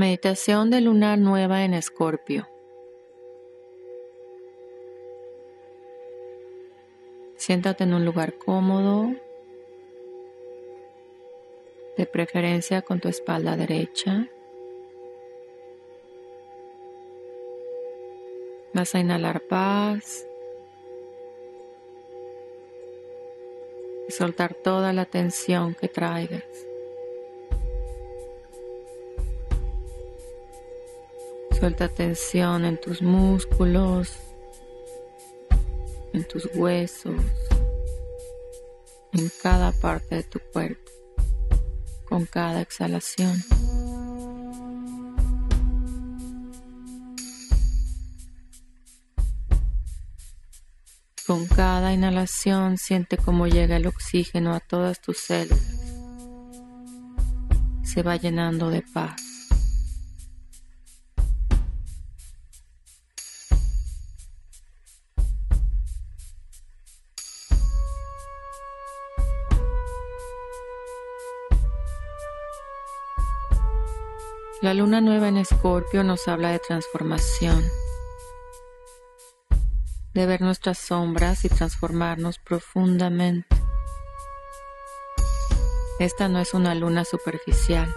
Meditación de luna nueva en Escorpio. Siéntate en un lugar cómodo, de preferencia con tu espalda derecha. Vas a inhalar paz y soltar toda la tensión que traigas. Suelta tensión en tus músculos, en tus huesos, en cada parte de tu cuerpo, con cada exhalación. Con cada inhalación siente cómo llega el oxígeno a todas tus células. Se va llenando de paz. La luna nueva en Escorpio nos habla de transformación, de ver nuestras sombras y transformarnos profundamente. Esta no es una luna superficial.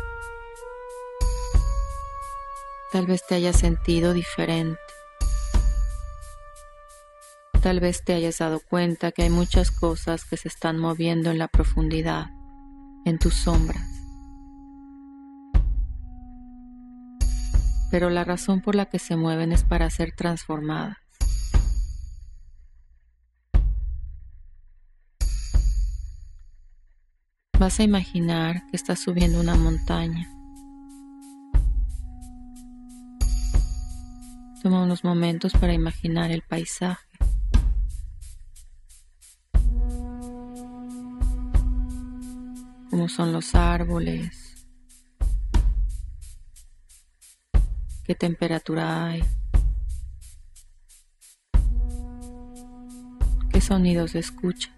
Tal vez te hayas sentido diferente. Tal vez te hayas dado cuenta que hay muchas cosas que se están moviendo en la profundidad, en tus sombras. Pero la razón por la que se mueven es para ser transformadas. Vas a imaginar que estás subiendo una montaña. Toma unos momentos para imaginar el paisaje. Cómo son los árboles, qué temperatura hay, qué sonidos escuchas.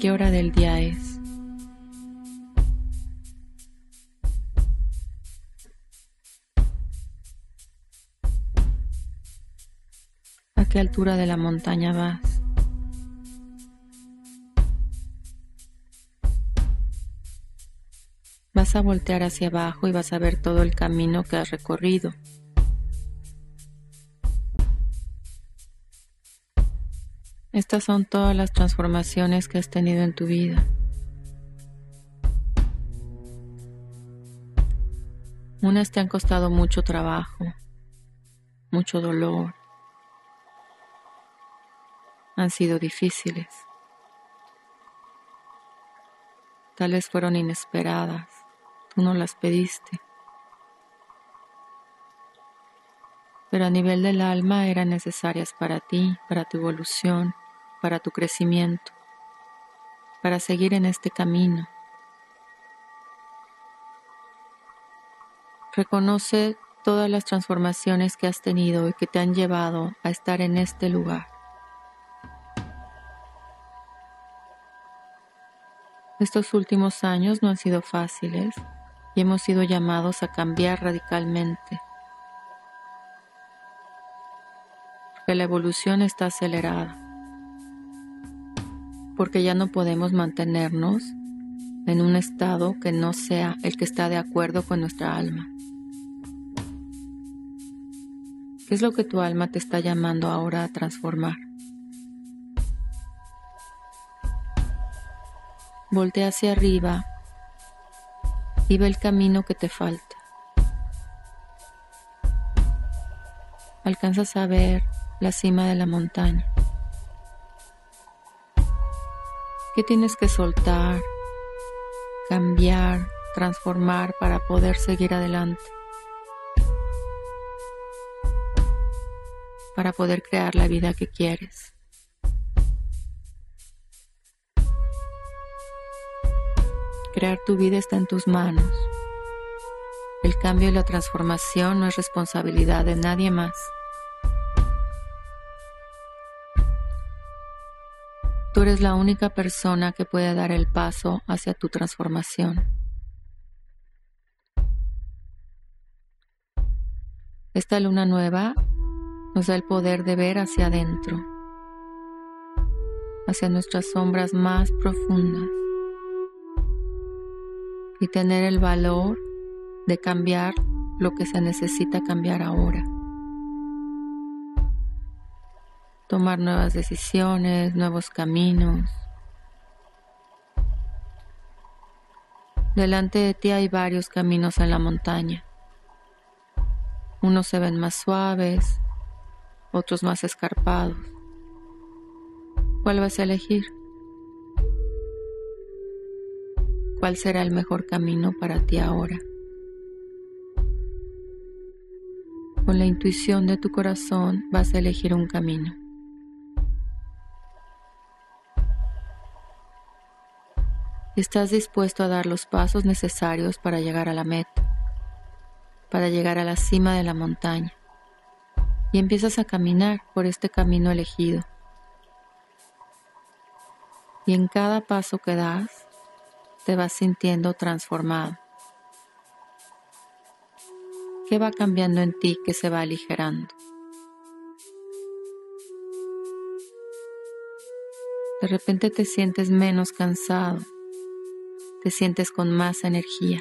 ¿Qué hora del día es? ¿A qué altura de la montaña vas? Vas a voltear hacia abajo y vas a ver todo el camino que has recorrido. Estas son todas las transformaciones que has tenido en tu vida. Unas te han costado mucho trabajo, mucho dolor. Han sido difíciles. Tal vez fueron inesperadas tú no las pediste. Pero a nivel del alma eran necesarias para ti, para tu evolución, para tu crecimiento, para seguir en este camino. Reconoce todas las transformaciones que has tenido y que te han llevado a estar en este lugar. Estos últimos años no han sido fáciles y hemos sido llamados a cambiar radicalmente. Porque la evolución está acelerada. Porque ya no podemos mantenernos en un estado que no sea el que está de acuerdo con nuestra alma. ¿Qué es lo que tu alma te está llamando ahora a transformar? Voltea hacia arriba y ve el camino que te falta. Alcanzas a ver la cima de la montaña. ¿Qué tienes que soltar, cambiar, transformar para poder seguir adelante? Para poder crear la vida que quieres. Crear tu vida está en tus manos. El cambio y la transformación no es responsabilidad de nadie más. Tú eres la única persona que puede dar el paso hacia tu transformación. Esta luna nueva nos da el poder de ver hacia adentro, hacia nuestras sombras más profundas y tener el valor de cambiar lo que se necesita cambiar ahora. Tomar nuevas decisiones, nuevos caminos. Delante de ti hay varios caminos en la montaña. Unos se ven más suaves, otros más escarpados. ¿Cuál vas a elegir? ¿Cuál será el mejor camino para ti ahora? Con la intuición de tu corazón vas a elegir un camino. Estás dispuesto a dar los pasos necesarios para llegar a la meta para llegar a la cima de la montaña y empiezas a caminar por este camino elegido. Y en cada paso que das, te vas sintiendo transformado. ¿Qué va cambiando en ti que se va aligerando? De repente te sientes menos cansado, te sientes con más energía.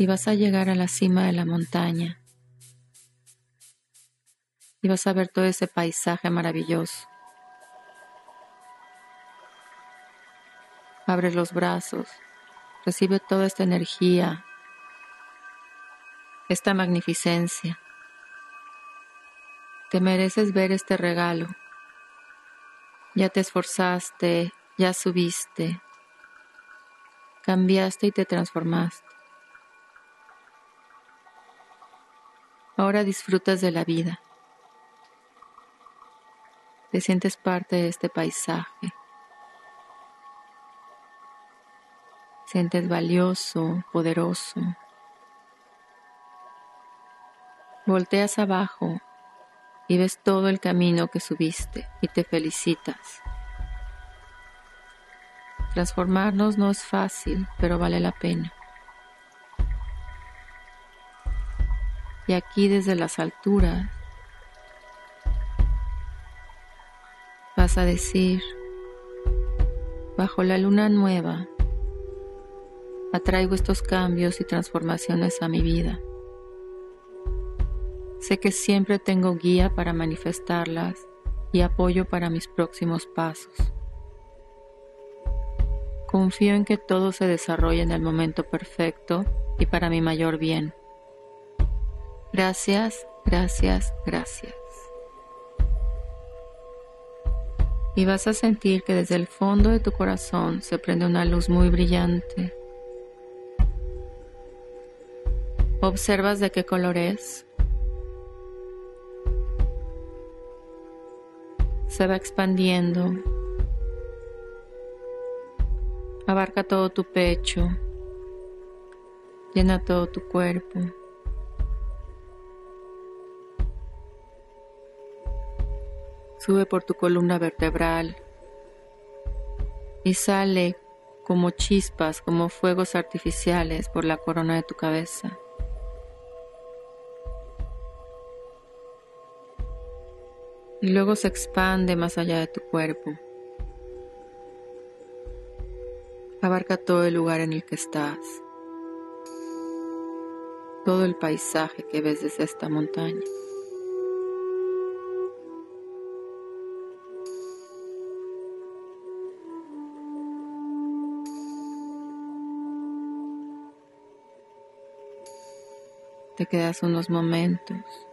y vas a llegar a la cima de la montaña y vas a ver todo ese paisaje maravilloso. Abre los brazos, recibe toda esta energía, esta magnificencia. Te mereces ver este regalo. Ya te esforzaste, ya subiste, cambiaste y te transformaste. Ahora disfrutas de la vida. Te sientes parte de este paisaje. Sientes valioso, poderoso. Volteas abajo y ves todo el camino que subiste y te felicitas. Transformarnos no es fácil, pero vale la pena. y aquí desde las alturas vas a decir, bajo la luna nueva, atraigo estos cambios y transformaciones a mi vida. Sé que siempre tengo guía para manifestarlas y apoyo para mis próximos pasos. Confío en que todo se desarrolle en el momento perfecto y para mi mayor bien. Gracias, gracias, gracias. Y vas a sentir que desde el fondo de tu corazón se prende una luz muy brillante. ¿Observas de qué color es? Se va expandiendo. Abarca todo tu pecho. Llena todo tu cuerpo. sube por tu columna vertebral y sale como chispas, como fuegos artificiales por la corona de tu cabeza. Y luego se expande más allá de tu cuerpo. Abarca todo el lugar en el que estás, todo el paisaje que ves desde esta montaña. Te quedas unos momentos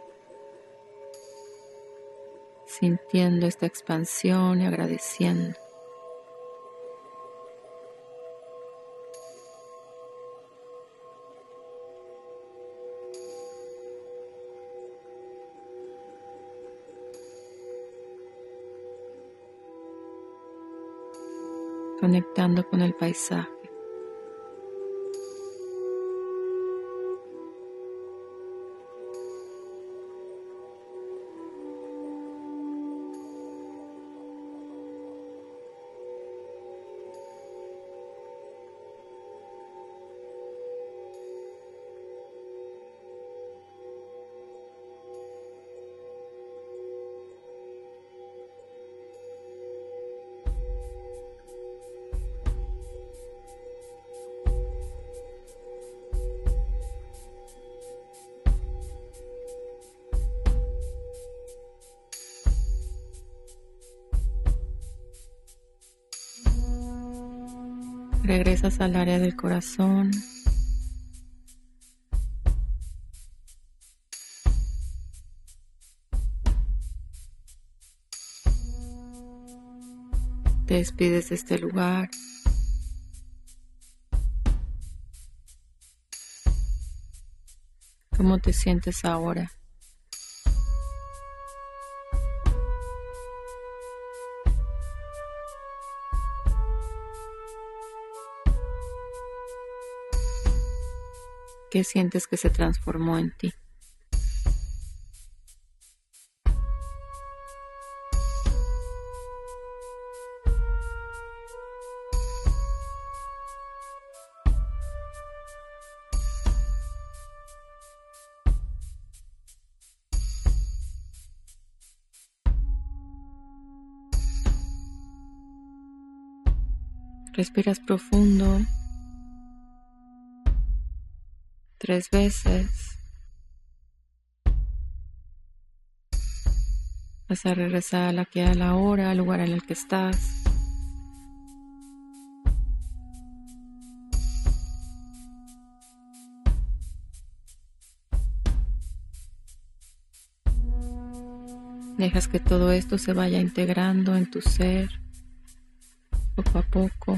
sintiendo esta expansión y agradeciendo. conectando con el paisaje. Regresas al área del corazón. Te despides de este lugar. ¿Cómo te sientes ahora? ¿Qué sientes que se transformó en ti? Respiras profundo tres veces. Vas a regresar a la que a la hora, al lugar en el que estás. Dejas que todo esto se vaya integrando en tu ser poco a poco.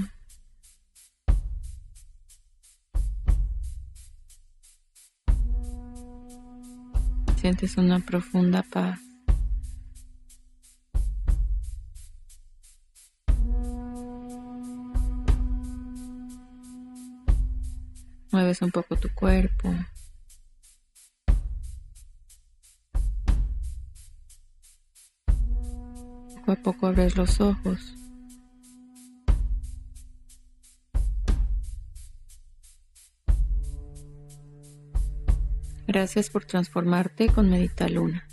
Sientes una profunda paz. Mueves un poco tu cuerpo. Poco a poco abres los ojos. Gracias por transformarte con Medita Luna.